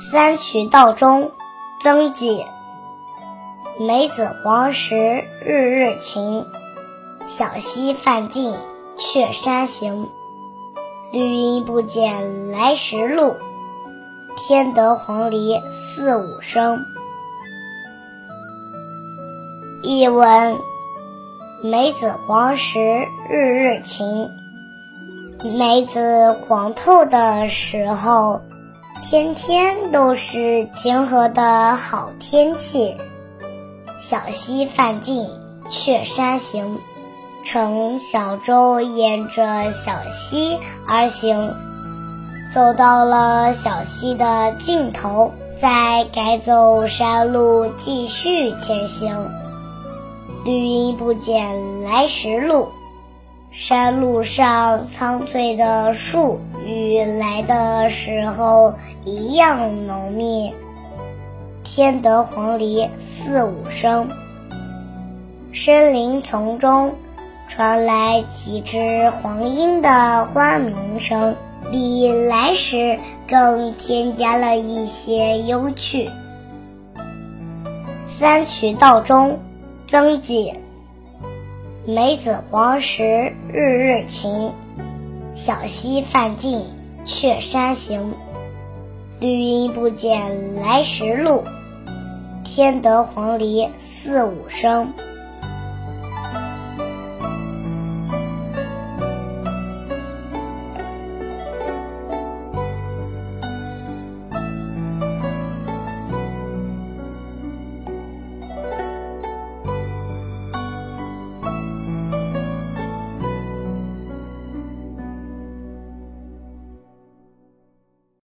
三衢道中曾几。梅子黄时日日晴，小溪泛尽却山行。绿阴不减来时路，添得黄鹂四五声。译文：梅子黄时日日晴。梅子黄透的时候，天天都是晴和的好天气。小溪泛尽却山行，乘小舟沿着小溪而行，走到了小溪的尽头，再改走山路继续前行。绿阴不减来时路。山路上苍翠的树与来的时候一样浓密，添得黄鹂四五声。森林丛中传来几只黄莺的欢鸣声，比来时更添加了一些幽趣。三衢道中曾几。梅子黄时日日晴，小溪泛尽却山行。绿阴不减来时路，添得黄鹂四五声。